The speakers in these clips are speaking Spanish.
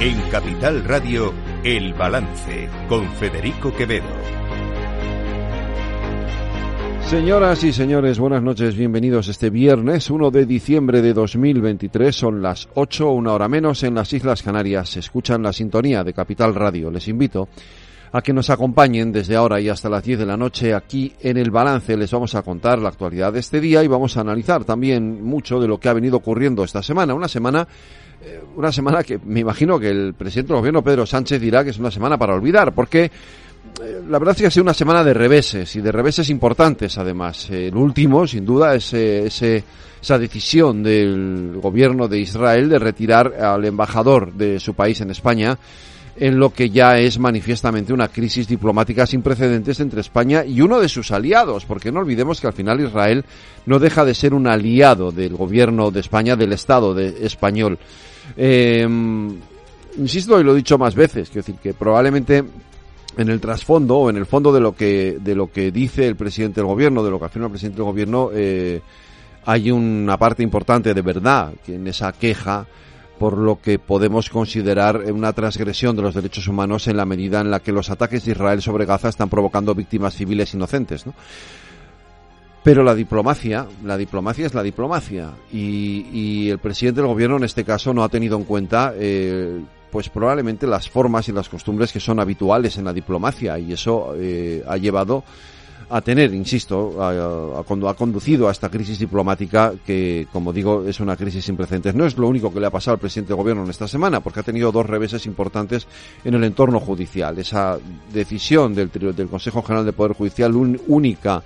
En Capital Radio, El Balance, con Federico Quevedo. Señoras y señores, buenas noches, bienvenidos este viernes 1 de diciembre de 2023. Son las 8, una hora menos en las Islas Canarias. Se escuchan la sintonía de Capital Radio. Les invito a que nos acompañen desde ahora y hasta las 10 de la noche aquí en el balance. Les vamos a contar la actualidad de este día y vamos a analizar también mucho de lo que ha venido ocurriendo esta semana. Una semana eh, una semana que me imagino que el presidente del gobierno Pedro Sánchez dirá que es una semana para olvidar, porque eh, la verdad es que ha sido una semana de reveses y de reveses importantes además. El último, sin duda, es ese, esa decisión del gobierno de Israel de retirar al embajador de su país en España en lo que ya es manifiestamente una crisis diplomática sin precedentes entre España y uno de sus aliados, porque no olvidemos que al final Israel no deja de ser un aliado del gobierno de España, del Estado de español. Em, insisto y lo he dicho más veces, quiero decir que probablemente en el trasfondo o en el fondo de lo que de lo que dice el presidente del gobierno, de lo que afirma el presidente del gobierno, eh, hay una parte importante de verdad en esa queja por lo que podemos considerar una transgresión de los derechos humanos en la medida en la que los ataques de Israel sobre Gaza están provocando víctimas civiles inocentes, ¿no? Pero la diplomacia, la diplomacia es la diplomacia y, el presidente del gobierno en este caso no ha tenido en cuenta, eh, pues probablemente las formas y las costumbres que son habituales en la diplomacia y eso eh, ha llevado a tener, insisto, a, ha conducido a esta crisis diplomática que, como digo, es una crisis sin precedentes. No es lo único que le ha pasado al presidente del gobierno en esta semana, porque ha tenido dos reveses importantes en el entorno judicial. Esa decisión del, del Consejo General de Poder Judicial única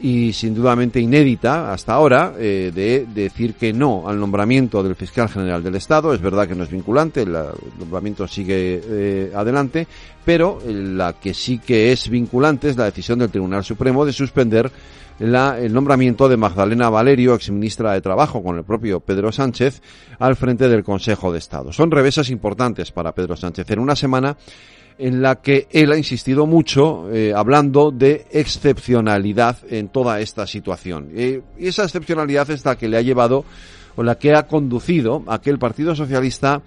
y sin dudamente inédita hasta ahora eh, de decir que no al nombramiento del fiscal general del Estado. Es verdad que no es vinculante, el, nombramiento sigue eh, adelante, pero la que sí que es vinculante es la decisión del Tribunal Supremo de suspender la, el nombramiento de Magdalena Valerio, exministra de Trabajo, con el propio Pedro Sánchez, al frente del Consejo de Estado. Son revesas importantes para Pedro Sánchez en una semana en la que él ha insistido mucho eh, hablando de excepcionalidad en toda esta situación. y esa excepcionalidad es la que le ha llevado o la que ha conducido a que el Partido Socialista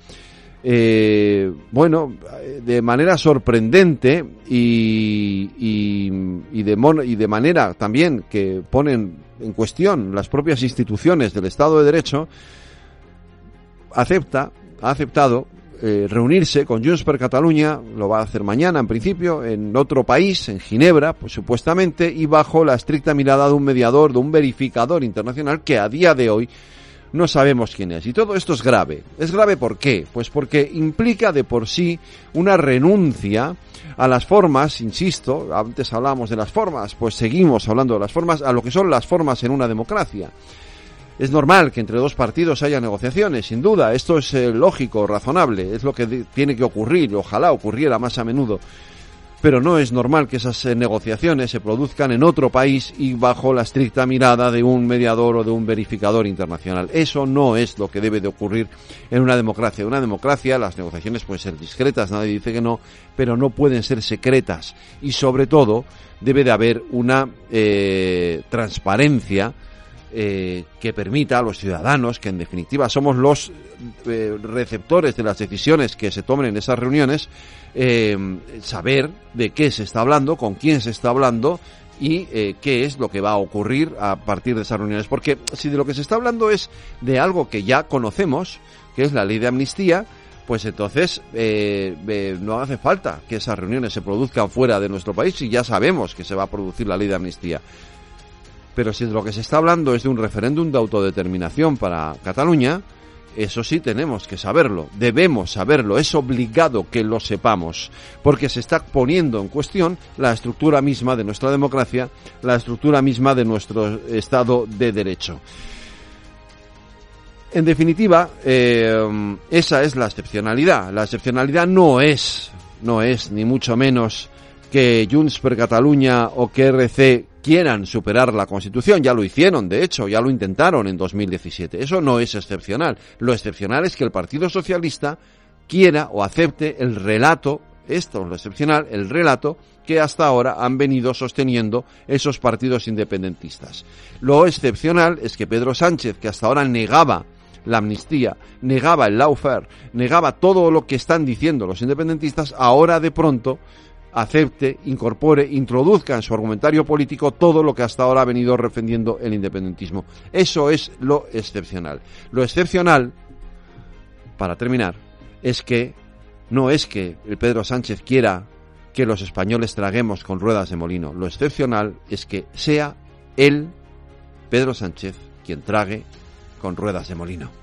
eh, bueno, de manera sorprendente y, y, de y de manera también que ponen en cuestión las propias instituciones del Estado de Derecho, acepta, ha aceptado eh, reunirse con Junts per Cataluña, lo va a hacer mañana en principio, en otro país, en Ginebra, pues supuestamente, y bajo la estricta mirada de un mediador, de un verificador internacional que a día de hoy no sabemos quién es. Y todo esto es grave. ¿Es grave por qué? Pues porque implica de por sí una renuncia a las formas, insisto, antes hablábamos de las formas, pues seguimos hablando de las formas, a lo que son las formas en una democracia. Es normal que entre dos partidos haya negociaciones, sin duda. Esto es eh, lógico, razonable. Es lo que tiene que ocurrir. Ojalá ocurriera más a menudo. Pero no es normal que esas eh, negociaciones se produzcan en otro país y bajo la estricta mirada de un mediador o de un verificador internacional. Eso no es lo que debe de ocurrir en una democracia. En una democracia las negociaciones pueden ser discretas, nadie dice que no, pero no pueden ser secretas. Y sobre todo debe de haber una eh, transparencia eh, que permita a los ciudadanos, que en definitiva somos los eh, receptores de las decisiones que se tomen en esas reuniones, eh, saber de qué se está hablando, con quién se está hablando y qué es lo que va a ocurrir a partir de esas reuniones. Porque si de lo que se está hablando es de algo que ya conocemos, que es la ley de amnistía, pues entonces no hace falta que esas reuniones se produzcan fuera de nuestro país y ya sabemos que se va a producir la ley de amnistía. Pero si de lo que se está hablando es de un referéndum de autodeterminación para Cataluña, eso sí tenemos que saberlo, debemos saberlo, es obligado que lo sepamos, porque se está poniendo en cuestión la estructura misma de nuestra democracia, la estructura misma de nuestro Estado de Derecho. En definitiva, eh, esa es la excepcionalidad. La excepcionalidad no es, no es ni mucho menos que Junts per Catalunya o que RC quieran superar la Constitución. Ya lo hicieron, de hecho, ya lo intentaron en 2017. Eso no es excepcional. Lo excepcional es que el Partido Socialista quiera o acepte el relato, esto es lo excepcional, el relato que hasta ahora han venido sosteniendo esos partidos independentistas. Lo excepcional es que Pedro Sánchez, que hasta ahora negaba la amnistía, negaba el lawfare, negaba todo lo que están diciendo los independentistas, ahora de pronto acepte, incorpore, introduzca en su argumentario político todo lo que hasta ahora ha venido defendiendo el independentismo. Eso es lo excepcional. Lo excepcional, para terminar, es que no es que el Pedro Sánchez quiera que los españoles traguemos con ruedas de molino. Lo excepcional es que sea él, Pedro Sánchez, quien trague con ruedas de molino.